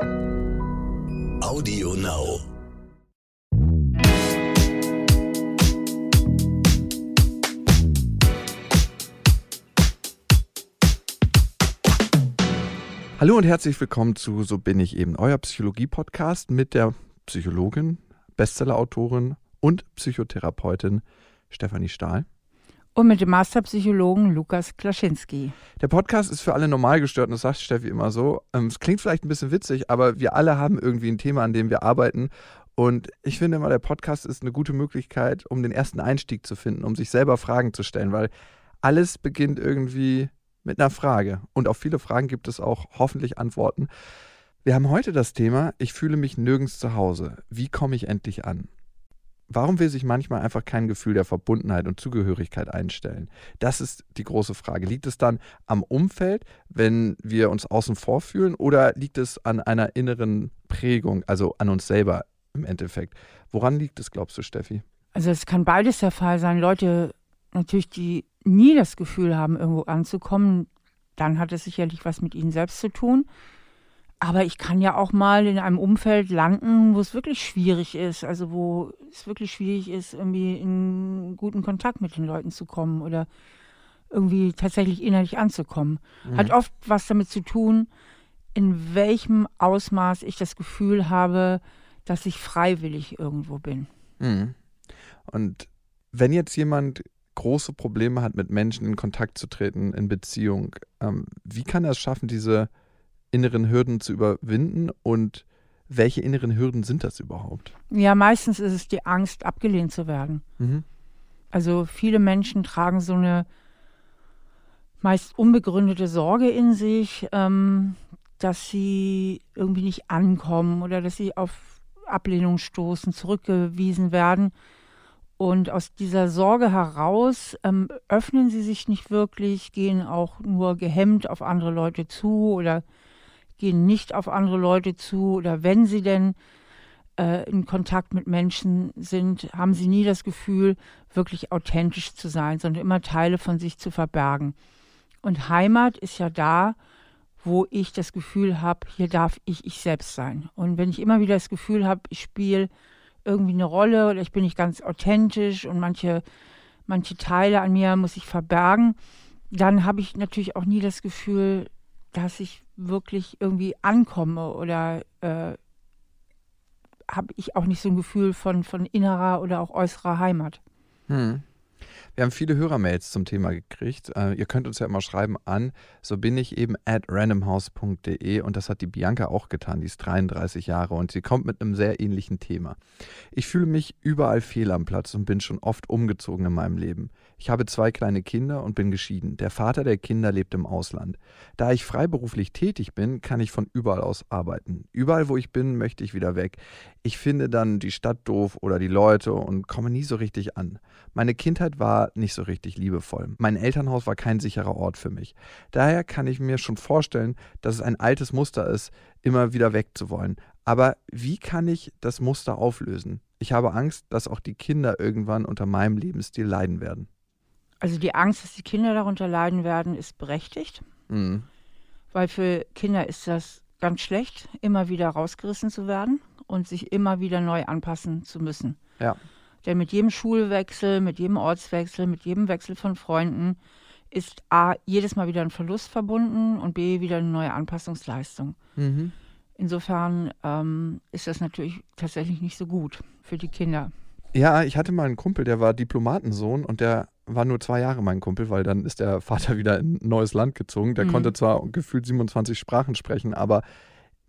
Audio Now. Hallo und herzlich willkommen zu So bin ich eben, euer Psychologie-Podcast mit der Psychologin, Bestsellerautorin und Psychotherapeutin Stefanie Stahl. Und mit dem Masterpsychologen Lukas Klaschinski. Der Podcast ist für alle Normalgestörten, das sagt Steffi immer so. Ähm, es klingt vielleicht ein bisschen witzig, aber wir alle haben irgendwie ein Thema, an dem wir arbeiten. Und ich finde immer, der Podcast ist eine gute Möglichkeit, um den ersten Einstieg zu finden, um sich selber Fragen zu stellen, weil alles beginnt irgendwie mit einer Frage. Und auf viele Fragen gibt es auch hoffentlich Antworten. Wir haben heute das Thema, ich fühle mich nirgends zu Hause. Wie komme ich endlich an? Warum will sich manchmal einfach kein Gefühl der Verbundenheit und Zugehörigkeit einstellen? Das ist die große Frage. Liegt es dann am Umfeld, wenn wir uns außen vor fühlen, oder liegt es an einer inneren Prägung, also an uns selber im Endeffekt? Woran liegt es, glaubst du, Steffi? Also es kann beides der Fall sein. Leute natürlich, die nie das Gefühl haben, irgendwo anzukommen, dann hat es sicherlich was mit ihnen selbst zu tun. Aber ich kann ja auch mal in einem Umfeld landen, wo es wirklich schwierig ist, also wo es wirklich schwierig ist, irgendwie in guten Kontakt mit den Leuten zu kommen oder irgendwie tatsächlich innerlich anzukommen. Mhm. Hat oft was damit zu tun, in welchem Ausmaß ich das Gefühl habe, dass ich freiwillig irgendwo bin. Mhm. Und wenn jetzt jemand große Probleme hat, mit Menschen in Kontakt zu treten, in Beziehung, ähm, wie kann er es schaffen, diese inneren Hürden zu überwinden und welche inneren Hürden sind das überhaupt? Ja, meistens ist es die Angst, abgelehnt zu werden. Mhm. Also viele Menschen tragen so eine meist unbegründete Sorge in sich, ähm, dass sie irgendwie nicht ankommen oder dass sie auf Ablehnung stoßen, zurückgewiesen werden. Und aus dieser Sorge heraus ähm, öffnen sie sich nicht wirklich, gehen auch nur gehemmt auf andere Leute zu oder gehen nicht auf andere Leute zu oder wenn sie denn äh, in Kontakt mit Menschen sind, haben sie nie das Gefühl, wirklich authentisch zu sein, sondern immer Teile von sich zu verbergen. Und Heimat ist ja da, wo ich das Gefühl habe, hier darf ich ich selbst sein. Und wenn ich immer wieder das Gefühl habe, ich spiele irgendwie eine Rolle oder ich bin nicht ganz authentisch und manche, manche Teile an mir muss ich verbergen, dann habe ich natürlich auch nie das Gefühl, dass ich wirklich irgendwie ankomme oder äh, habe ich auch nicht so ein Gefühl von, von innerer oder auch äußerer Heimat. Hm. Wir haben viele Hörermails zum Thema gekriegt. Äh, ihr könnt uns ja immer schreiben an, so bin ich eben at randomhouse.de und das hat die Bianca auch getan, die ist 33 Jahre und sie kommt mit einem sehr ähnlichen Thema. Ich fühle mich überall fehl am Platz und bin schon oft umgezogen in meinem Leben. Ich habe zwei kleine Kinder und bin geschieden. Der Vater der Kinder lebt im Ausland. Da ich freiberuflich tätig bin, kann ich von überall aus arbeiten. Überall, wo ich bin, möchte ich wieder weg. Ich finde dann die Stadt doof oder die Leute und komme nie so richtig an. Meine Kindheit war nicht so richtig liebevoll. Mein Elternhaus war kein sicherer Ort für mich. Daher kann ich mir schon vorstellen, dass es ein altes Muster ist, immer wieder wegzuwollen. Aber wie kann ich das Muster auflösen? Ich habe Angst, dass auch die Kinder irgendwann unter meinem Lebensstil leiden werden. Also die Angst, dass die Kinder darunter leiden werden, ist berechtigt. Mhm. Weil für Kinder ist das ganz schlecht, immer wieder rausgerissen zu werden und sich immer wieder neu anpassen zu müssen. Ja. Denn mit jedem Schulwechsel, mit jedem Ortswechsel, mit jedem Wechsel von Freunden ist A, jedes Mal wieder ein Verlust verbunden und B, wieder eine neue Anpassungsleistung. Mhm. Insofern ähm, ist das natürlich tatsächlich nicht so gut für die Kinder. Ja, ich hatte mal einen Kumpel, der war Diplomatensohn und der war nur zwei Jahre mein Kumpel, weil dann ist der Vater wieder in ein neues Land gezogen. Der mhm. konnte zwar gefühlt 27 Sprachen sprechen, aber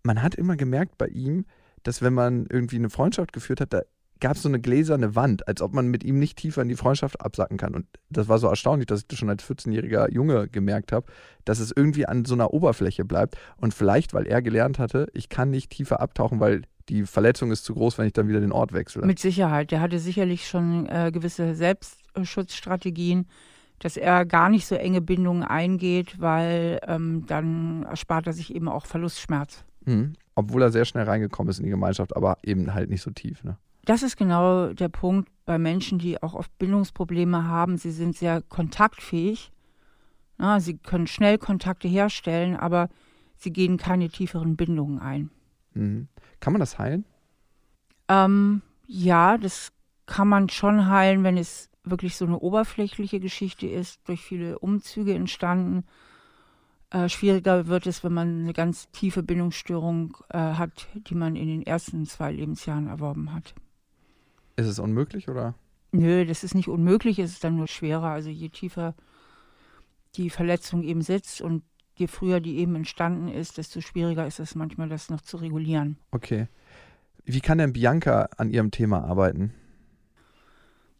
man hat immer gemerkt bei ihm, dass wenn man irgendwie eine Freundschaft geführt hat, da gab es so eine gläserne Wand, als ob man mit ihm nicht tiefer in die Freundschaft absacken kann. Und das war so erstaunlich, dass ich das schon als 14-jähriger Junge gemerkt habe, dass es irgendwie an so einer Oberfläche bleibt. Und vielleicht, weil er gelernt hatte, ich kann nicht tiefer abtauchen, weil die Verletzung ist zu groß, wenn ich dann wieder den Ort wechsle. Mit Sicherheit. Der hatte sicherlich schon äh, gewisse Selbstschutzstrategien, dass er gar nicht so enge Bindungen eingeht, weil ähm, dann erspart er sich eben auch Verlustschmerz. Mhm. Obwohl er sehr schnell reingekommen ist in die Gemeinschaft, aber eben halt nicht so tief. Ne? Das ist genau der Punkt bei Menschen, die auch oft Bindungsprobleme haben. Sie sind sehr kontaktfähig. Na, sie können schnell Kontakte herstellen, aber sie gehen keine tieferen Bindungen ein. Mhm. Kann man das heilen? Ähm, ja, das kann man schon heilen, wenn es wirklich so eine oberflächliche Geschichte ist, durch viele Umzüge entstanden. Äh, schwieriger wird es, wenn man eine ganz tiefe Bindungsstörung äh, hat, die man in den ersten zwei Lebensjahren erworben hat. Ist es unmöglich oder? Nö, das ist nicht unmöglich, es ist dann nur schwerer. Also je tiefer die Verletzung eben sitzt und je früher die eben entstanden ist, desto schwieriger ist es manchmal, das noch zu regulieren. Okay. Wie kann denn Bianca an ihrem Thema arbeiten?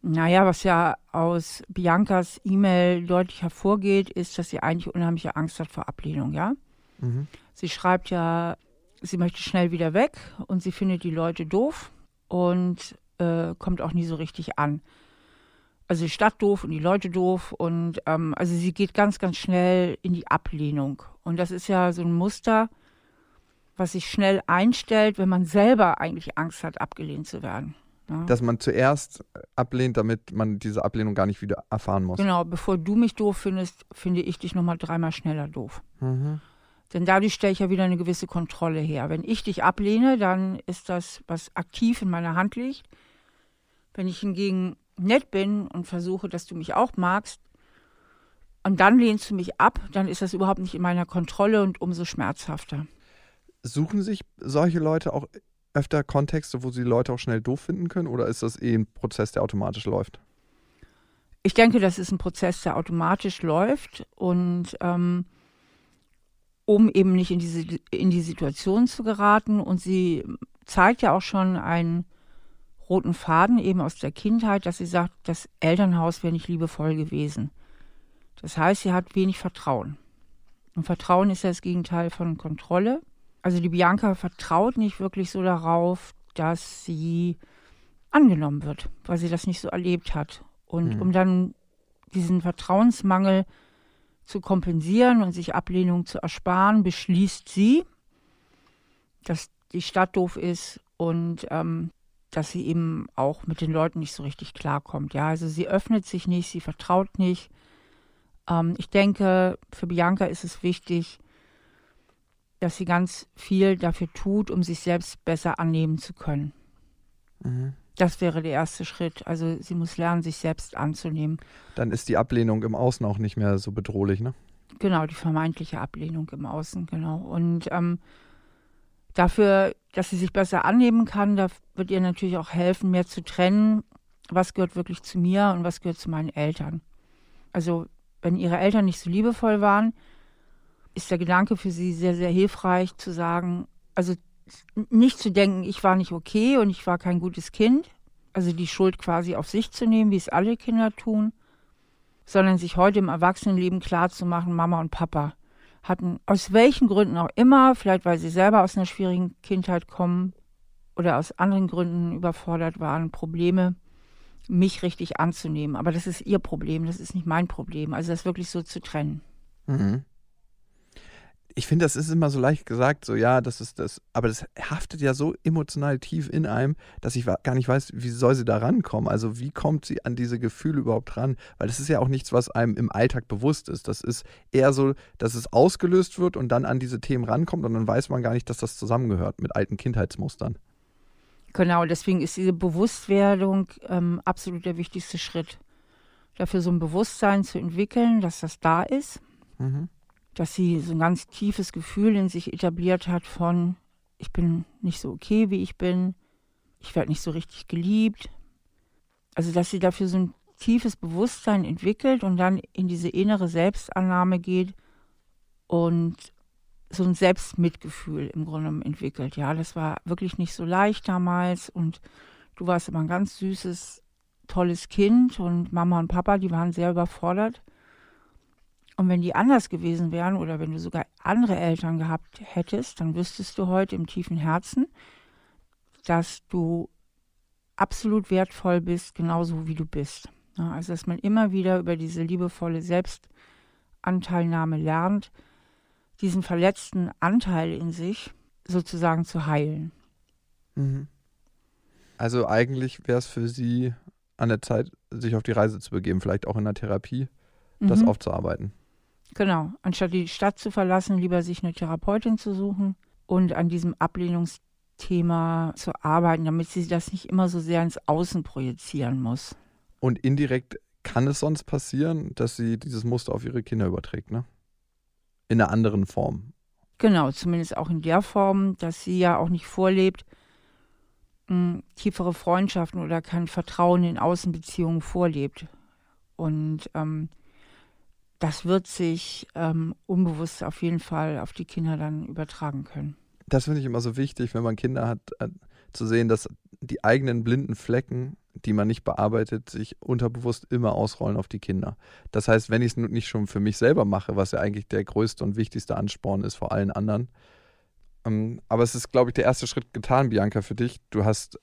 Naja, was ja aus Biancas E-Mail deutlich hervorgeht, ist, dass sie eigentlich unheimliche Angst hat vor Ablehnung, ja? Mhm. Sie schreibt ja, sie möchte schnell wieder weg und sie findet die Leute doof und äh, kommt auch nie so richtig an. Also die Stadt doof und die Leute doof und ähm, also sie geht ganz, ganz schnell in die Ablehnung. Und das ist ja so ein Muster, was sich schnell einstellt, wenn man selber eigentlich Angst hat, abgelehnt zu werden. Ja. Dass man zuerst ablehnt, damit man diese Ablehnung gar nicht wieder erfahren muss. Genau, bevor du mich doof findest, finde ich dich nochmal dreimal schneller doof. Mhm. Denn dadurch stelle ich ja wieder eine gewisse Kontrolle her. Wenn ich dich ablehne, dann ist das, was aktiv in meiner Hand liegt. Wenn ich hingegen nett bin und versuche, dass du mich auch magst, und dann lehnst du mich ab, dann ist das überhaupt nicht in meiner Kontrolle und umso schmerzhafter. Suchen sich solche Leute auch öfter Kontexte, wo sie Leute auch schnell doof finden können, oder ist das eh ein Prozess, der automatisch läuft? Ich denke, das ist ein Prozess, der automatisch läuft und ähm, um eben nicht in diese in die Situation zu geraten. Und sie zeigt ja auch schon einen roten Faden eben aus der Kindheit, dass sie sagt, das Elternhaus wäre nicht liebevoll gewesen. Das heißt, sie hat wenig Vertrauen. Und Vertrauen ist ja das Gegenteil von Kontrolle. Also die Bianca vertraut nicht wirklich so darauf, dass sie angenommen wird, weil sie das nicht so erlebt hat. Und mhm. um dann diesen Vertrauensmangel zu kompensieren und sich Ablehnung zu ersparen, beschließt sie, dass die Stadt doof ist und ähm, dass sie eben auch mit den Leuten nicht so richtig klarkommt. Ja, also sie öffnet sich nicht, sie vertraut nicht. Ähm, ich denke, für Bianca ist es wichtig, dass sie ganz viel dafür tut, um sich selbst besser annehmen zu können. Mhm. Das wäre der erste Schritt. Also sie muss lernen, sich selbst anzunehmen. Dann ist die Ablehnung im Außen auch nicht mehr so bedrohlich, ne? Genau, die vermeintliche Ablehnung im Außen, genau. Und ähm, dafür, dass sie sich besser annehmen kann, da wird ihr natürlich auch helfen, mehr zu trennen, was gehört wirklich zu mir und was gehört zu meinen Eltern. Also wenn ihre Eltern nicht so liebevoll waren, ist der Gedanke für sie sehr, sehr hilfreich zu sagen, also nicht zu denken, ich war nicht okay und ich war kein gutes Kind, also die Schuld quasi auf sich zu nehmen, wie es alle Kinder tun, sondern sich heute im Erwachsenenleben klarzumachen, Mama und Papa hatten aus welchen Gründen auch immer, vielleicht weil sie selber aus einer schwierigen Kindheit kommen oder aus anderen Gründen überfordert waren, Probleme, mich richtig anzunehmen. Aber das ist ihr Problem, das ist nicht mein Problem. Also das wirklich so zu trennen. Mhm ich finde, das ist immer so leicht gesagt, so ja, das ist das, aber das haftet ja so emotional tief in einem, dass ich gar nicht weiß, wie soll sie da rankommen. Also wie kommt sie an diese Gefühle überhaupt ran? Weil das ist ja auch nichts, was einem im Alltag bewusst ist. Das ist eher so, dass es ausgelöst wird und dann an diese Themen rankommt und dann weiß man gar nicht, dass das zusammengehört mit alten Kindheitsmustern. Genau, deswegen ist diese Bewusstwerdung ähm, absolut der wichtigste Schritt. Dafür so ein Bewusstsein zu entwickeln, dass das da ist. Mhm dass sie so ein ganz tiefes Gefühl in sich etabliert hat von, ich bin nicht so okay, wie ich bin, ich werde nicht so richtig geliebt. Also, dass sie dafür so ein tiefes Bewusstsein entwickelt und dann in diese innere Selbstannahme geht und so ein Selbstmitgefühl im Grunde entwickelt. Ja, das war wirklich nicht so leicht damals und du warst immer ein ganz süßes, tolles Kind und Mama und Papa, die waren sehr überfordert. Und wenn die anders gewesen wären oder wenn du sogar andere Eltern gehabt hättest, dann wüsstest du heute im tiefen Herzen, dass du absolut wertvoll bist, genauso wie du bist. also, dass man immer wieder über diese liebevolle Selbstanteilnahme lernt, diesen verletzten Anteil in sich sozusagen zu heilen. Mhm. Also eigentlich wäre es für sie an der Zeit, sich auf die Reise zu begeben, vielleicht auch in der Therapie, das mhm. aufzuarbeiten. Genau, anstatt die Stadt zu verlassen, lieber sich eine Therapeutin zu suchen und an diesem Ablehnungsthema Thema zu arbeiten, damit sie das nicht immer so sehr ins Außen projizieren muss. Und indirekt kann es sonst passieren, dass sie dieses Muster auf ihre Kinder überträgt, ne? In einer anderen Form. Genau, zumindest auch in der Form, dass sie ja auch nicht vorlebt, mh, tiefere Freundschaften oder kein Vertrauen in Außenbeziehungen vorlebt. Und ähm, das wird sich ähm, unbewusst auf jeden Fall auf die Kinder dann übertragen können. Das finde ich immer so wichtig, wenn man Kinder hat, äh, zu sehen, dass die eigenen blinden Flecken die man nicht bearbeitet, sich unterbewusst immer ausrollen auf die Kinder. Das heißt, wenn ich es nicht schon für mich selber mache, was ja eigentlich der größte und wichtigste Ansporn ist vor allen anderen. Ähm, aber es ist, glaube ich, der erste Schritt getan, Bianca, für dich. Du hast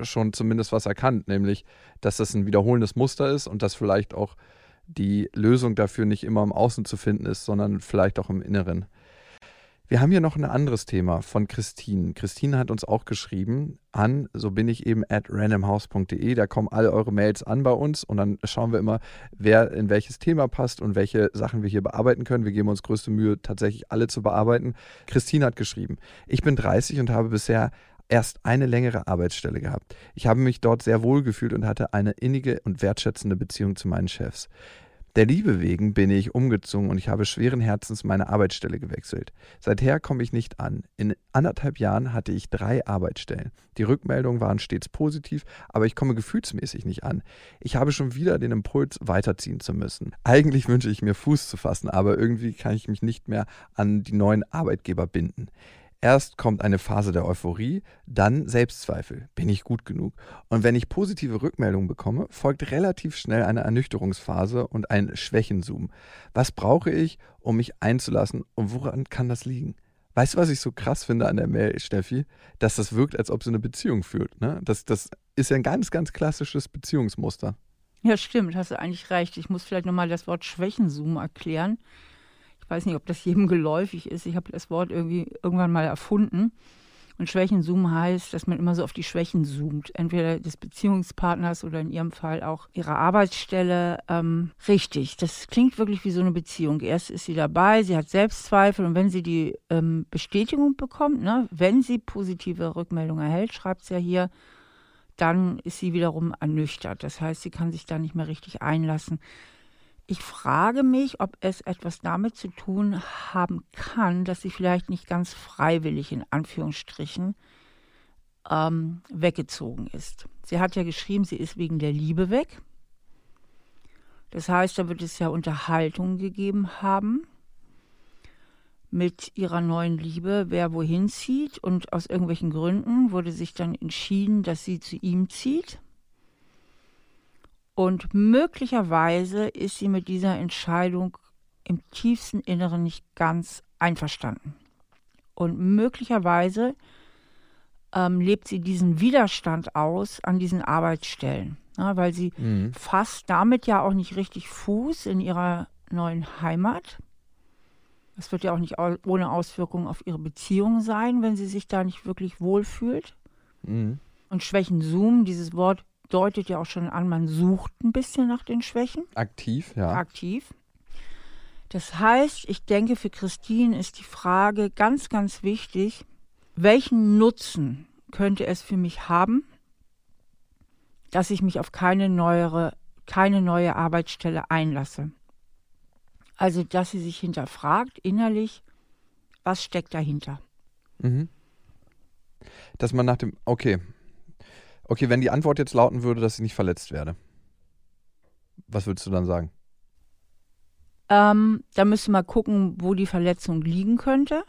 schon zumindest was erkannt, nämlich, dass das ein wiederholendes Muster ist und dass vielleicht auch die Lösung dafür nicht immer im Außen zu finden ist, sondern vielleicht auch im Inneren. Wir haben hier noch ein anderes Thema von Christine. Christine hat uns auch geschrieben an, so bin ich eben at randomhouse.de. Da kommen alle eure Mails an bei uns und dann schauen wir immer, wer in welches Thema passt und welche Sachen wir hier bearbeiten können. Wir geben uns größte Mühe, tatsächlich alle zu bearbeiten. Christine hat geschrieben, ich bin 30 und habe bisher erst eine längere Arbeitsstelle gehabt. Ich habe mich dort sehr wohl gefühlt und hatte eine innige und wertschätzende Beziehung zu meinen Chefs. Der Liebe wegen bin ich umgezogen und ich habe schweren Herzens meine Arbeitsstelle gewechselt. Seither komme ich nicht an. In anderthalb Jahren hatte ich drei Arbeitsstellen. Die Rückmeldungen waren stets positiv, aber ich komme gefühlsmäßig nicht an. Ich habe schon wieder den Impuls, weiterziehen zu müssen. Eigentlich wünsche ich mir Fuß zu fassen, aber irgendwie kann ich mich nicht mehr an die neuen Arbeitgeber binden. Erst kommt eine Phase der Euphorie, dann Selbstzweifel. Bin ich gut genug? Und wenn ich positive Rückmeldungen bekomme, folgt relativ schnell eine Ernüchterungsphase und ein Schwächenzoom. Was brauche ich, um mich einzulassen und woran kann das liegen? Weißt du, was ich so krass finde an der Mail, Steffi? Dass das wirkt, als ob sie eine Beziehung führt. Ne? Das, das ist ja ein ganz, ganz klassisches Beziehungsmuster. Ja, stimmt, hast du eigentlich recht. Ich muss vielleicht nochmal das Wort Schwächenzoom erklären weiß nicht, ob das jedem geläufig ist. Ich habe das Wort irgendwie irgendwann mal erfunden. Und Schwächenzoom heißt, dass man immer so auf die Schwächen zoomt. Entweder des Beziehungspartners oder in ihrem Fall auch ihrer Arbeitsstelle. Ähm, richtig, das klingt wirklich wie so eine Beziehung. Erst ist sie dabei, sie hat Selbstzweifel und wenn sie die ähm, Bestätigung bekommt, ne, wenn sie positive Rückmeldungen erhält, schreibt sie ja hier, dann ist sie wiederum ernüchtert. Das heißt, sie kann sich da nicht mehr richtig einlassen. Ich frage mich, ob es etwas damit zu tun haben kann, dass sie vielleicht nicht ganz freiwillig in Anführungsstrichen ähm, weggezogen ist. Sie hat ja geschrieben, sie ist wegen der Liebe weg. Das heißt, da wird es ja Unterhaltungen gegeben haben mit ihrer neuen Liebe, wer wohin zieht. Und aus irgendwelchen Gründen wurde sich dann entschieden, dass sie zu ihm zieht. Und möglicherweise ist sie mit dieser Entscheidung im tiefsten Inneren nicht ganz einverstanden. Und möglicherweise ähm, lebt sie diesen Widerstand aus an diesen Arbeitsstellen, ja, weil sie mhm. fasst damit ja auch nicht richtig Fuß in ihrer neuen Heimat. Das wird ja auch nicht ohne Auswirkungen auf ihre Beziehung sein, wenn sie sich da nicht wirklich wohlfühlt. Mhm. Und Schwächen Zoom, dieses Wort deutet ja auch schon an, man sucht ein bisschen nach den Schwächen. Aktiv, ja. Aktiv. Das heißt, ich denke, für Christine ist die Frage ganz, ganz wichtig, welchen Nutzen könnte es für mich haben, dass ich mich auf keine neuere, keine neue Arbeitsstelle einlasse. Also, dass sie sich hinterfragt innerlich, was steckt dahinter. Mhm. Dass man nach dem, okay, Okay, wenn die Antwort jetzt lauten würde, dass ich nicht verletzt werde, was würdest du dann sagen? Ähm, da müsste man gucken, wo die Verletzung liegen könnte.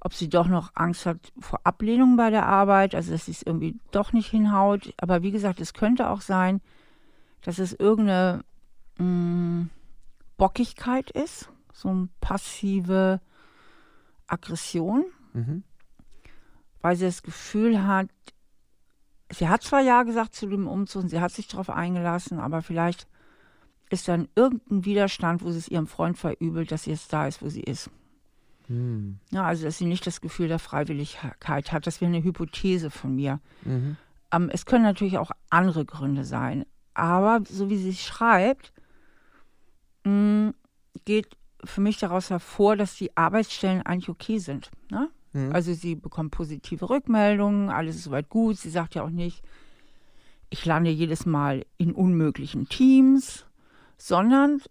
Ob sie doch noch Angst hat vor Ablehnung bei der Arbeit, also dass sie es irgendwie doch nicht hinhaut. Aber wie gesagt, es könnte auch sein, dass es irgendeine mh, mm, Bockigkeit ist, so eine passive Aggression, mhm. weil sie das Gefühl hat, sie hat zwar Ja gesagt zu dem Umzug, sie hat sich darauf eingelassen, aber vielleicht ist dann irgendein Widerstand, wo sie es ihrem Freund verübelt, dass sie jetzt da ist, wo sie ist. Hm. Ja, also dass sie nicht das Gefühl der Freiwilligkeit hat. Das wäre eine Hypothese von mir. Mhm. Ähm, es können natürlich auch andere Gründe sein. Aber so wie sie es schreibt, mh, hm, geht für mich daraus hervor, dass die Arbeitsstellen eigentlich okay sind. Ne? Mhm. Also sie bekommt positive Rückmeldungen, alles ist soweit gut. Sie sagt ja auch nicht, ich lande jedes Mal in unmöglichen Teams, sondern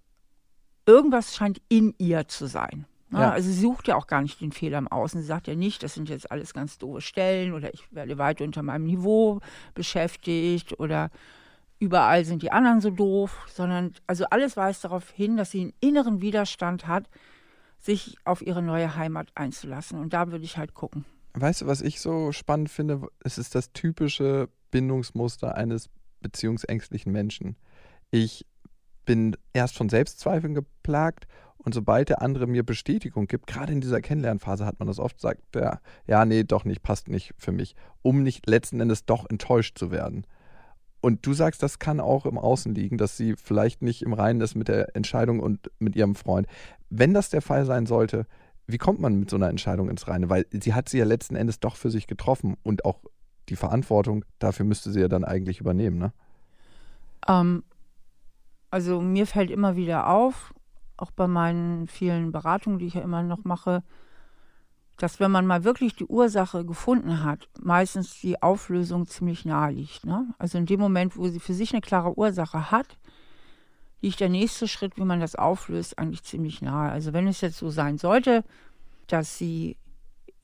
irgendwas scheint in ihr zu sein. Ne? Ja. Also sie sucht ja auch gar nicht den Fehler im Außen. Sie sagt ja nicht, das sind jetzt alles ganz doofe Stellen oder ich werde weit unter meinem Niveau beschäftigt oder überall sind die anderen so doof, sondern also alles weist darauf hin, dass sie einen inneren Widerstand hat, sich auf ihre neue Heimat einzulassen. Und da würde ich halt gucken. Weißt du, was ich so spannend finde? Es ist das typische Bindungsmuster eines beziehungsängstlichen Menschen. Ich bin erst von Selbstzweifeln geplagt und sobald der andere mir Bestätigung gibt, gerade in dieser Kennenlernphase hat man das oft, sagt der, ja, nee, doch nicht, passt nicht für mich, um nicht letzten Endes doch enttäuscht zu werden. Und du sagst, das kann auch im Außen liegen, dass sie vielleicht nicht im Reinen ist mit der Entscheidung und mit ihrem Freund. Wenn das der Fall sein sollte, wie kommt man mit so einer Entscheidung ins Reine? Weil sie hat sie ja letzten Endes doch für sich getroffen und auch die Verantwortung dafür müsste sie ja dann eigentlich übernehmen, ne? Ähm, also mir fällt immer wieder auf, auch bei meinen vielen Beratungen, die ich ja immer noch mache, dass wenn man mal wirklich die Ursache gefunden hat, meistens die Auflösung ziemlich nahe liegt. Ne? Also in dem Moment, wo sie für sich eine klare Ursache hat, liegt der nächste Schritt, wie man das auflöst, eigentlich ziemlich nahe. Also wenn es jetzt so sein sollte, dass sie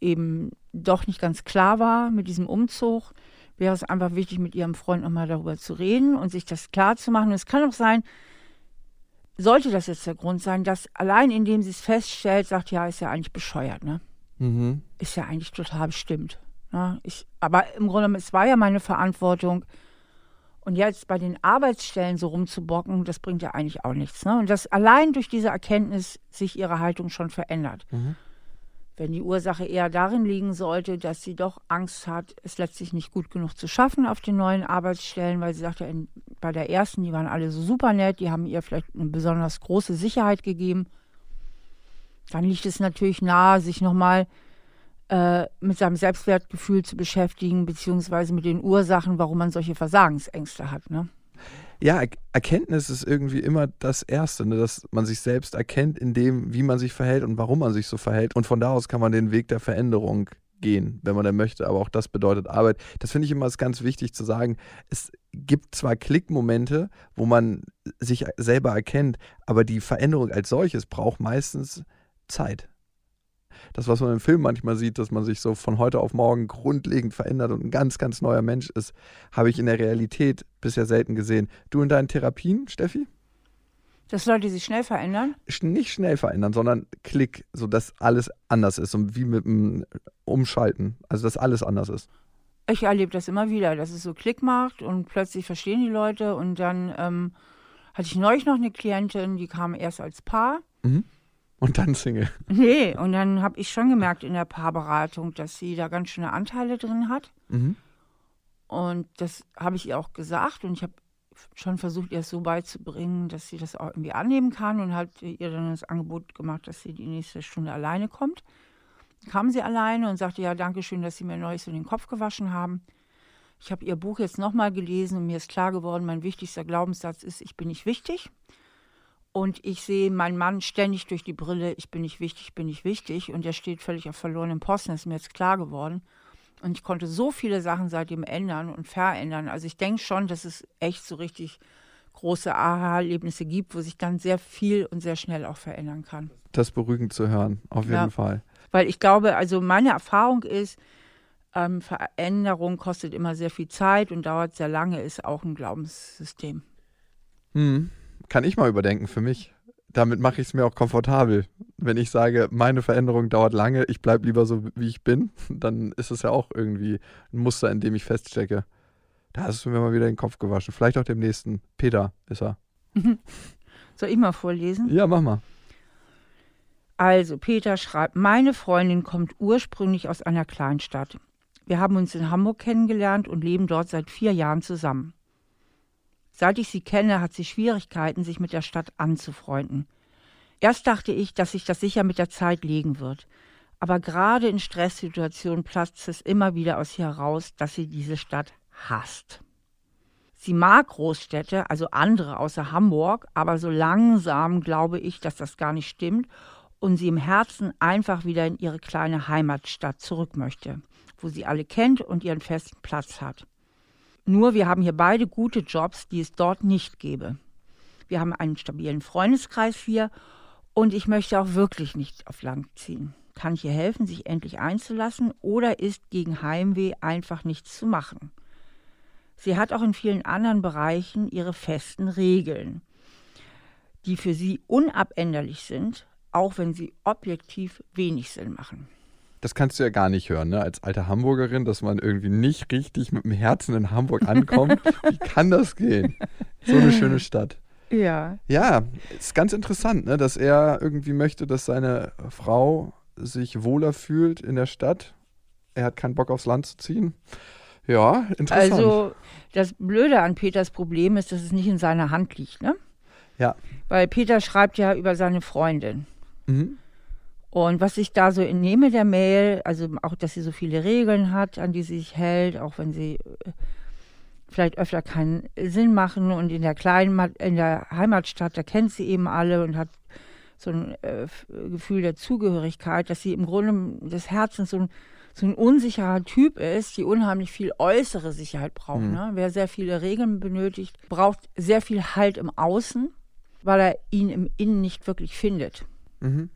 eben doch nicht ganz klar war mit diesem Umzug, wäre es einfach wichtig, mit ihrem Freund nochmal darüber zu reden und sich das klar zu machen. es kann auch sein, sollte das jetzt der Grund sein, dass allein indem sie es feststellt, sagt, ja, ist ja eigentlich bescheuert, ne? Mhm. Ist ja eigentlich total bestimmt. Ne? Ich, aber im Grunde, es war ja meine Verantwortung. Und jetzt bei den Arbeitsstellen so rumzubocken, das bringt ja eigentlich auch nichts. Ne? Und dass allein durch diese Erkenntnis sich ihre Haltung schon verändert. Mhm. Wenn die Ursache eher darin liegen sollte, dass sie doch Angst hat, es letztlich nicht gut genug zu schaffen auf den neuen Arbeitsstellen, weil sie sagte, in, bei der ersten, die waren alle so super nett, die haben ihr vielleicht eine besonders große Sicherheit gegeben dann liegt es natürlich nahe, sich nochmal äh, mit seinem Selbstwertgefühl zu beschäftigen, beziehungsweise mit den Ursachen, warum man solche Versagensängste hat. Ne? Ja, Erkenntnis ist irgendwie immer das Erste, ne? dass man sich selbst erkennt in dem, wie man sich verhält und warum man sich so verhält. Und von da aus kann man den Weg der Veränderung gehen, wenn man denn möchte. Aber auch das bedeutet Arbeit. Das finde ich immer ganz wichtig zu sagen. Es gibt zwar Klickmomente, wo man sich selber erkennt, aber die Veränderung als solches braucht meistens Zeit. Das, was man im Film manchmal sieht, dass man sich so von heute auf morgen grundlegend verändert und ein ganz, ganz neuer Mensch ist, habe ich in der Realität bisher selten gesehen. Du in deinen Therapien, Steffi? Dass Leute sich schnell verändern? Nicht schnell verändern, sondern Klick, sodass alles anders ist und wie mit dem Umschalten, also dass alles anders ist. Ich erlebe das immer wieder, dass es so Klick macht und plötzlich verstehen die Leute und dann ähm, hatte ich neulich noch eine Klientin, die kam erst als Paar. Mhm. Und dann Single. Nee, und dann habe ich schon gemerkt in der Paarberatung, dass sie da ganz schöne Anteile drin hat. Mhm. Und das habe ich ihr auch gesagt und ich habe schon versucht, ihr es so beizubringen, dass sie das auch irgendwie annehmen kann und hat ihr dann das Angebot gemacht, dass sie die nächste Stunde alleine kommt. Dann kam sie alleine und sagte, ja, danke schön, dass Sie mir neulich so den Kopf gewaschen haben. Ich habe ihr Buch jetzt nochmal gelesen und mir ist klar geworden, mein wichtigster Glaubenssatz ist, ich bin nicht wichtig. Und ich sehe meinen Mann ständig durch die Brille, ich bin nicht wichtig, ich bin nicht wichtig. Und er steht völlig auf verlorenem Posten, das ist mir jetzt klar geworden. Und ich konnte so viele Sachen seitdem ändern und verändern. Also ich denke schon, dass es echt so richtig große Aha-Erlebnisse gibt, wo sich dann sehr viel und sehr schnell auch verändern kann. Das beruhigend zu hören, auf jeden ja, Fall. Weil ich glaube, also meine Erfahrung ist, ähm, Veränderung kostet immer sehr viel Zeit und dauert sehr lange, ist auch ein Glaubenssystem. Hm kann ich mal überdenken für mich. Damit mache ich es mir auch komfortabel. Wenn ich sage, meine Veränderung dauert lange, ich bleibe lieber so, wie ich bin, dann ist es ja auch irgendwie ein Muster, in dem ich feststecke. Da hast du mir mal wieder den Kopf gewaschen. Vielleicht auch dem nächsten. Peter ist er. Soll ich mal vorlesen? Ja, mach mal. Also, Peter schreibt, meine Freundin kommt ursprünglich aus einer Kleinstadt. Wir haben uns in Hamburg kennengelernt und leben dort seit vier Jahren zusammen. Seit ich sie kenne, hat sie Schwierigkeiten, sich mit der Stadt anzufreunden. Erst dachte ich, dass sich das sicher mit der Zeit legen wird. Aber gerade in Stresssituationen platzt es immer wieder aus ihr heraus, dass sie diese Stadt hasst. Sie mag Großstädte, also andere außer Hamburg, aber so langsam glaube ich, dass das gar nicht stimmt und sie im Herzen einfach wieder in ihre kleine Heimatstadt zurück möchte, wo sie alle kennt und ihren festen Platz hat. Nur wir haben hier beide gute Jobs, die es dort nicht gäbe. Wir haben einen stabilen Freundeskreis hier und ich möchte auch wirklich nicht auf Land ziehen. Kann ich ihr helfen, sich endlich einzulassen oder ist gegen Heimweh einfach nichts zu machen? Sie hat auch in vielen anderen Bereichen ihre festen Regeln, die für sie unabänderlich sind, auch wenn sie objektiv wenig Sinn machen. Das kannst du ja gar nicht hören, ne? als alte Hamburgerin, dass man irgendwie nicht richtig mit dem Herzen in Hamburg ankommt. Wie kann das gehen? So eine schöne Stadt. Ja. Ja, ist ganz interessant, ne? dass er irgendwie möchte, dass seine Frau sich wohler fühlt in der Stadt. Er hat keinen Bock aufs Land zu ziehen. Ja, interessant. Also das Blöde an Peters Problem ist, dass es nicht in seiner Hand liegt, ne? Ja. Weil Peter schreibt ja über seine Freundin. Mhm. Und was ich da so entnehme der Mail, also auch, dass sie so viele Regeln hat, an die sie sich hält, auch wenn sie äh, vielleicht öfter keinen Sinn machen und in der kleinen, in der Heimatstadt, da kennt sie eben alle und hat so ein äh, Gefühl der Zugehörigkeit, dass sie im Grunde des Herzens so ein, so ein unsicherer Typ ist, die unheimlich viel äußere Sicherheit braucht. Mhm. Ne? Wer sehr viele Regeln benötigt, braucht sehr viel Halt im Außen, weil er ihn im Innen nicht wirklich findet. Mhm.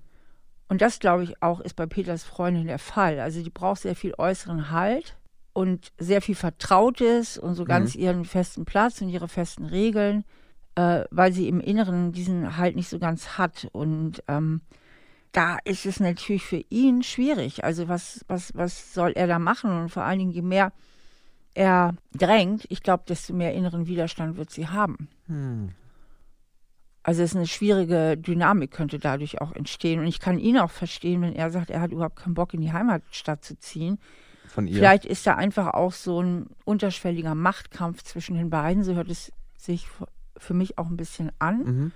Und das, glaube ich, auch ist bei Peters Freundin der Fall. Also die braucht sehr viel äußeren Halt und sehr viel Vertrautes und so ganz mhm. ihren festen Platz und ihre festen Regeln, äh, weil sie im Inneren diesen Halt nicht so ganz hat. Und ähm, da ist es natürlich für ihn schwierig. Also was, was, was soll er da machen? Und vor allen Dingen, je mehr er drängt, ich glaube, desto mehr inneren Widerstand wird sie haben. Hm. Also es ist eine schwierige Dynamik könnte dadurch auch entstehen. Und ich kann ihn auch verstehen, wenn er sagt, er hat überhaupt keinen Bock in die Heimatstadt zu ziehen. Von ihr. Vielleicht ist da einfach auch so ein unterschwelliger Machtkampf zwischen den beiden. So hört es sich für mich auch ein bisschen an. Mhm.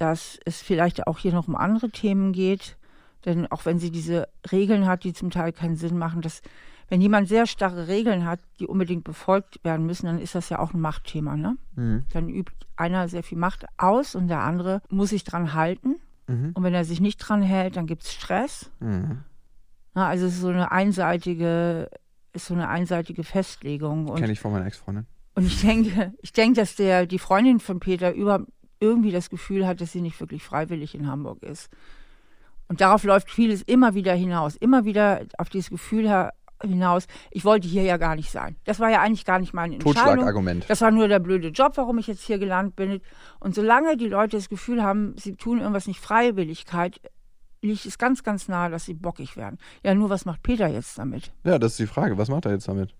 Dass es vielleicht auch hier noch um andere Themen geht. Denn auch wenn sie diese Regeln hat, die zum Teil keinen Sinn machen, dass wenn jemand sehr starre Regeln hat, die unbedingt befolgt werden müssen, dann ist das ja auch ein Machtthema. Ne? Mhm. Dann übt einer sehr viel Macht aus und der andere muss sich dran halten. Mhm. Und wenn er sich nicht dran hält, dann gibt es Stress. Mhm. Na, also es ist so eine einseitige, ist so eine einseitige Festlegung. Kenne ich von meiner Ex-Freundin. Und ich denke, ich denke, dass der, die Freundin von Peter über, irgendwie das Gefühl hat, dass sie nicht wirklich freiwillig in Hamburg ist. Und darauf läuft vieles immer wieder hinaus. Immer wieder auf dieses Gefühl hinaus, ich wollte hier ja gar nicht sein. Das war ja eigentlich gar nicht meine Entscheidung. Totschlagargument. Das war nur der blöde Job, warum ich jetzt hier gelandet bin. Und solange die Leute das Gefühl haben, sie tun irgendwas nicht Freiwilligkeit, liegt es ganz, ganz nahe, dass sie bockig werden. Ja, nur was macht Peter jetzt damit? Ja, das ist die Frage. Was macht er jetzt damit?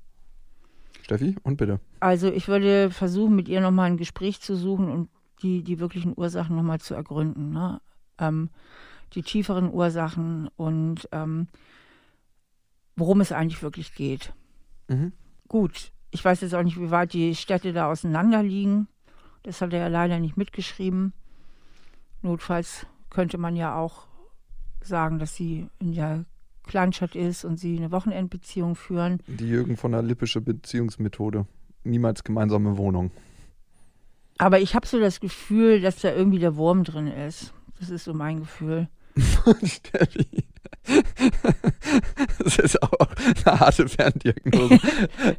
Steffi, und bitte. Also ich würde versuchen, mit ihr nochmal ein Gespräch zu suchen und die, die wirklichen Ursachen nochmal zu ergründen. Ne? Ähm, die tieferen Ursachen und ähm, worum es eigentlich wirklich geht. Mhm. Gut, ich weiß jetzt auch nicht, wie weit die Städte da auseinander liegen. Das hat er ja leider nicht mitgeschrieben. Notfalls könnte man ja auch sagen, dass sie in der Kleinstadt ist und sie eine Wochenendbeziehung führen. Die Jürgen von der Lippische Beziehungsmethode. Niemals gemeinsame Wohnung. Aber ich habe so das Gefühl, dass da irgendwie der Wurm drin ist. Das ist so mein Gefühl. Steffi. das ist auch eine harte Ferndiagnose.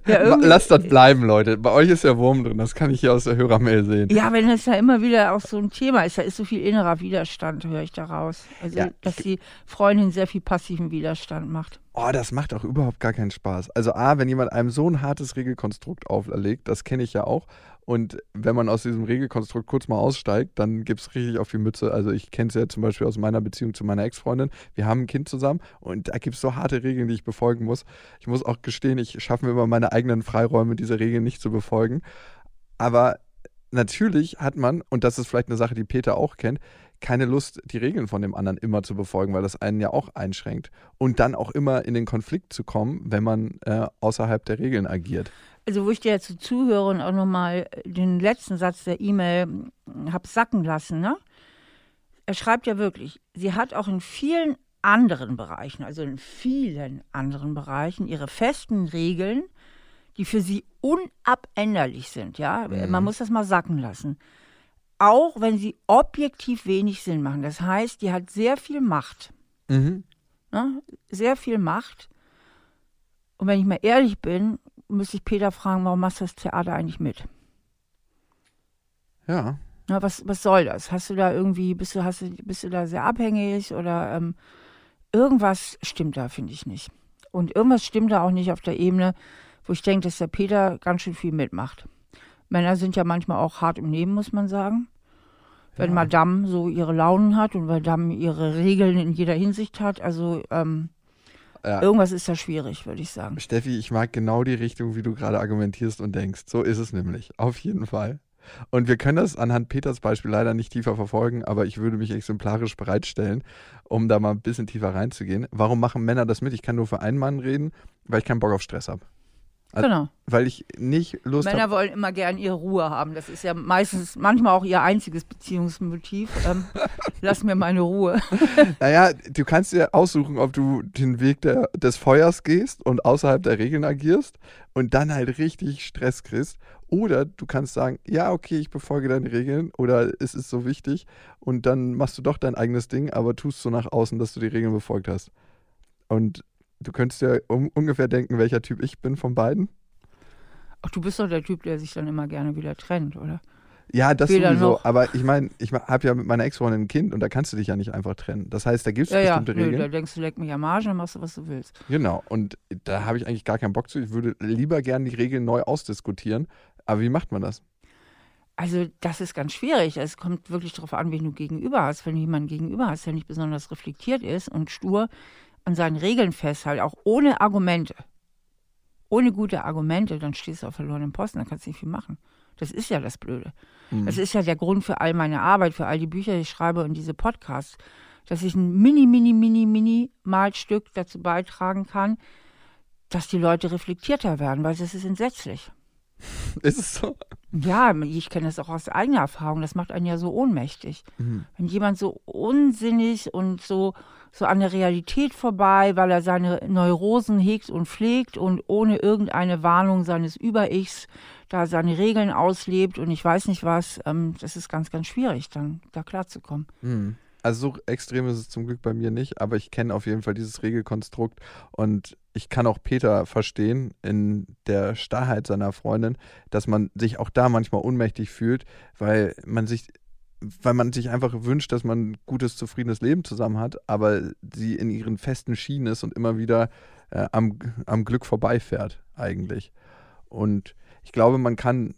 ja, Lasst das bleiben, Leute. Bei euch ist der Wurm drin, das kann ich hier aus der Hörermail sehen. Ja, wenn es ja immer wieder auch so ein Thema ist, da ist so viel innerer Widerstand, höre ich daraus. Also, Ja. dass die Freundin sehr viel passiven Widerstand macht. Oh, das macht auch überhaupt gar keinen Spaß. Also A, wenn jemand einem so ein hartes Regelkonstrukt auferlegt, das kenne ich ja auch. Und wenn man aus diesem Regelkonstrukt kurz mal aussteigt, dann gibt es richtig auf die Mütze. Also ich kenne es ja zum Beispiel aus meiner Beziehung zu meiner Ex-Freundin. Wir haben ein Kind zusammen und da gibt es so harte Regeln, die ich befolgen muss. Ich muss auch gestehen, ich schaffe mir immer meine eigenen Freiräume, diese Regeln nicht zu befolgen. Aber natürlich hat man, und das ist vielleicht eine Sache, die Peter auch kennt, keine Lust, die Regeln von dem anderen immer zu befolgen, weil das einen ja auch einschränkt. Und dann auch immer in den Konflikt zu kommen, wenn man äh, außerhalb der Regeln agiert. Also, wo ich dir jetzt zuhöre und auch nochmal den letzten Satz der E-Mail habe sacken lassen, ne? Er schreibt ja wirklich, sie hat auch in vielen anderen Bereichen, also in vielen anderen Bereichen, ihre festen Regeln, die für sie unabänderlich sind, ja. Mhm. Man muss das mal sacken lassen. auch wenn sie objektiv wenig Sinn machen. Das heißt, die hat sehr viel Macht. Mhm. Ne? Sehr viel Macht. Und wenn ich mal ehrlich bin, müsste ich Peter fragen, warum machst du das Theater eigentlich mit? Ja. Na, was, was soll das? Hast du da irgendwie, bist du, hast du, bist du da sehr abhängig oder ähm, irgendwas stimmt da, finde ich nicht. Und irgendwas stimmt da auch nicht auf der Ebene, wo ich denke, dass der Peter ganz schön viel mitmacht. Männer sind ja manchmal auch hart im Leben, muss man sagen. Wenn ja. Madame so ihre Launen hat und Madame ihre Regeln in jeder Hinsicht hat, also ähm, ja. irgendwas ist da schwierig, würde ich sagen. Steffi, ich mag genau die Richtung, wie du gerade argumentierst und denkst. So ist es nämlich, auf jeden Fall. Und wir können das anhand Peters Beispiel leider nicht tiefer verfolgen, aber ich würde mich exemplarisch bereitstellen, um da mal ein bisschen tiefer reinzugehen. Warum machen Männer das mit? Ich kann nur für einen Mann reden, weil ich keinen Bock auf Stress habe. Also, genau. Weil ich nicht Lust habe. Männer hab wollen immer gern ihre Ruhe haben. Das ist ja meistens, manchmal auch ihr einziges Beziehungsmotiv. Ähm, lass mir meine Ruhe. naja, du kannst dir aussuchen, ob du den Weg der, des Feuers gehst und außerhalb der Regeln agierst und dann halt richtig Stress kriegst. Oder du kannst sagen, ja, okay, ich befolge deine Regeln oder es ist so wichtig und dann machst du doch dein eigenes Ding, aber tust so nach außen, dass du die Regeln befolgt hast. Und du könntest ja um, ungefähr denken, welcher Typ ich bin von beiden. Ach, du bist doch der Typ, der sich dann immer gerne wieder trennt, oder? Ja, das Weder sowieso. Noch. Aber ich meine, ich habe ja mit meiner Ex-Freundin ein Kind und da kannst du dich ja nicht einfach trennen. Das heißt, da gibt es ja, bestimmte ja, Regeln. Nö, da denkst du, leck mich am Arsch, dann machst du, was du willst. Genau. Und da habe ich eigentlich gar keinen Bock zu. Ich würde lieber gerne die Regeln neu ausdiskutieren. Aber wie macht man das? Also das ist ganz schwierig. Es kommt wirklich darauf an, wen du gegenüber hast. Wenn du jemanden gegenüber hast, der nicht besonders reflektiert ist und stur, an seinen Regeln festhält, auch ohne Argumente, ohne gute Argumente, dann stehst du auf verlorenen Posten, dann kannst du nicht viel machen. Das ist ja das Blöde. Mhm. Das ist ja der Grund für all meine Arbeit, für all die Bücher, die ich schreibe und diese Podcasts, dass ich ein mini, mini, mini, mini Malstück dazu beitragen kann, dass die Leute reflektierter werden, weil das ist entsetzlich. Ist es so? Ja, ich kenne das auch aus eigener Erfahrung. Das macht einen ja so ohnmächtig. Mhm. Wenn jemand so unsinnig und so, so an der Realität vorbei, weil er seine Neurosen hegt und pflegt und ohne irgendeine Warnung seines Über-Ichs da seine Regeln auslebt und ich weiß nicht was, ähm, das ist ganz, ganz schwierig, dann da klarzukommen. Mhm. Also so extrem ist es zum Glück bei mir nicht, aber ich kenne auf jeden Fall dieses Regelkonstrukt und ich kann auch Peter verstehen in der Starrheit seiner Freundin, dass man sich auch da manchmal ohnmächtig fühlt, weil man sich weil man sich einfach wünscht, dass man ein gutes, zufriedenes Leben zusammen hat, aber sie in ihren festen Schienen ist und immer wieder äh, am, am Glück vorbeifährt, eigentlich. Und ich glaube, man kann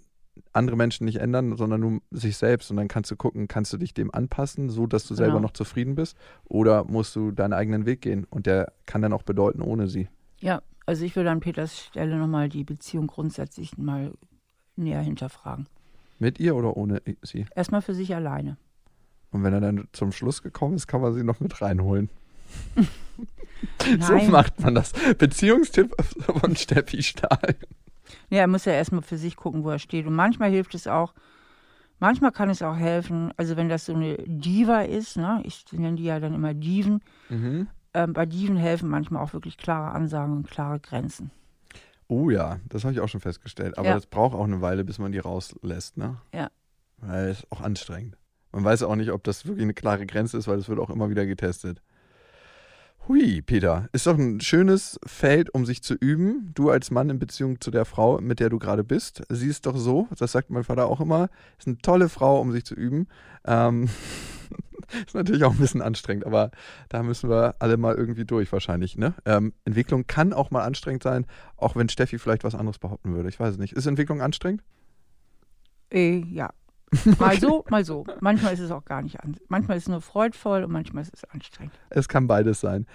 andere Menschen nicht ändern, sondern nur sich selbst. Und dann kannst du gucken, kannst du dich dem anpassen, so dass du selber genau. noch zufrieden bist, oder musst du deinen eigenen Weg gehen? Und der kann dann auch bedeuten ohne sie. Ja, also ich würde an Peters Stelle nochmal die Beziehung grundsätzlich mal näher hinterfragen. Mit ihr oder ohne sie? Erstmal für sich alleine. Und wenn er dann zum Schluss gekommen ist, kann man sie noch mit reinholen. so macht man das. Beziehungstipp von Steffi Stahl. Ja, er muss ja erstmal für sich gucken, wo er steht. Und manchmal hilft es auch, manchmal kann es auch helfen, also wenn das so eine Diva ist, ne, ich nenne die ja dann immer Diven, mhm. ähm, bei Diven helfen manchmal auch wirklich klare Ansagen und klare Grenzen. Oh ja, das habe ich auch schon festgestellt. Aber ja. das braucht auch eine Weile, bis man die rauslässt, ne? Ja. Weil es auch anstrengend. Man weiß auch nicht, ob das wirklich eine klare Grenze ist, weil es wird auch immer wieder getestet. Hui, Peter, ist doch ein schönes Feld, um sich zu üben. Du als Mann in Beziehung zu der Frau, mit der du gerade bist. Sie ist doch so, das sagt mein Vater auch immer, ist eine tolle Frau, um sich zu üben. Ähm, ist natürlich auch ein bisschen anstrengend, aber da müssen wir alle mal irgendwie durch wahrscheinlich. Ne? Ähm, Entwicklung kann auch mal anstrengend sein, auch wenn Steffi vielleicht was anderes behaupten würde. Ich weiß es nicht. Ist Entwicklung anstrengend? Äh, ja, Mal so, mal so. Manchmal ist es auch gar nicht an. Manchmal ist es nur freudvoll und manchmal ist es anstrengend. Es kann beides sein.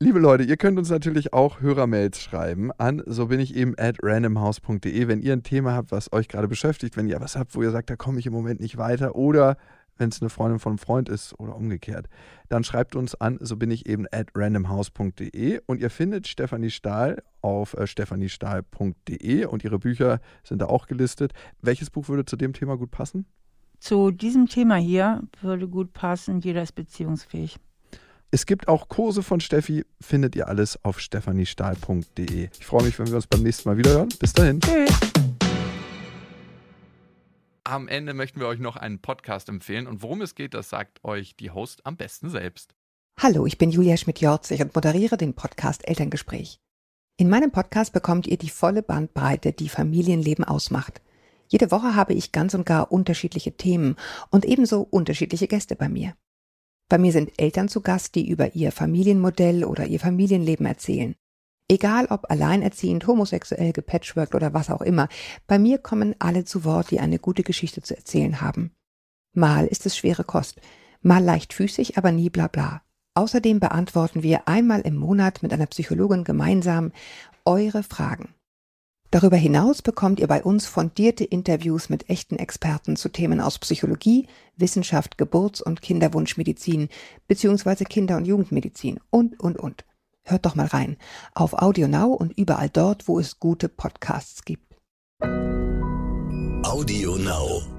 Liebe Leute, ihr könnt uns natürlich auch Hörermails schreiben an, so bin ich eben at randomhouse.de, wenn ihr ein Thema habt, was euch gerade beschäftigt, wenn ihr was habt, wo ihr sagt, da komme ich im Moment nicht weiter oder wenn es eine Freundin von einem Freund ist oder umgekehrt. Dann schreibt uns an, so bin ich eben at randomhouse.de und ihr findet Stefanie Stahl auf äh, stefaniestahl.de und ihre Bücher sind da auch gelistet. Welches Buch würde zu dem Thema gut passen? Zu diesem Thema hier würde gut passen, jeder ist beziehungsfähig. Es gibt auch Kurse von Steffi, findet ihr alles auf stefaniestahl.de. Ich freue mich, wenn wir uns beim nächsten Mal wieder hören. Bis dahin. Tschüss. Am Ende möchten wir euch noch einen Podcast empfehlen. Und worum es geht, das sagt euch die Host am besten selbst. Hallo, ich bin Julia Schmidt-Jorzig und moderiere den Podcast Elterngespräch. In meinem Podcast bekommt ihr die volle Bandbreite, die Familienleben ausmacht. Jede Woche habe ich ganz und gar unterschiedliche Themen und ebenso unterschiedliche Gäste bei mir. Bei mir sind Eltern zu Gast, die über ihr Familienmodell oder ihr Familienleben erzählen. Egal ob alleinerziehend, homosexuell, gepatchworked oder was auch immer, bei mir kommen alle zu Wort, die eine gute Geschichte zu erzählen haben. Mal ist es schwere Kost, mal leichtfüßig, aber nie bla bla. Außerdem beantworten wir einmal im Monat mit einer Psychologin gemeinsam eure Fragen. Darüber hinaus bekommt ihr bei uns fundierte Interviews mit echten Experten zu Themen aus Psychologie, Wissenschaft, Geburts- und Kinderwunschmedizin bzw. Kinder- und Jugendmedizin und, und, und. Hört doch mal rein auf AudioNow und überall dort, wo es gute Podcasts gibt. AudioNow.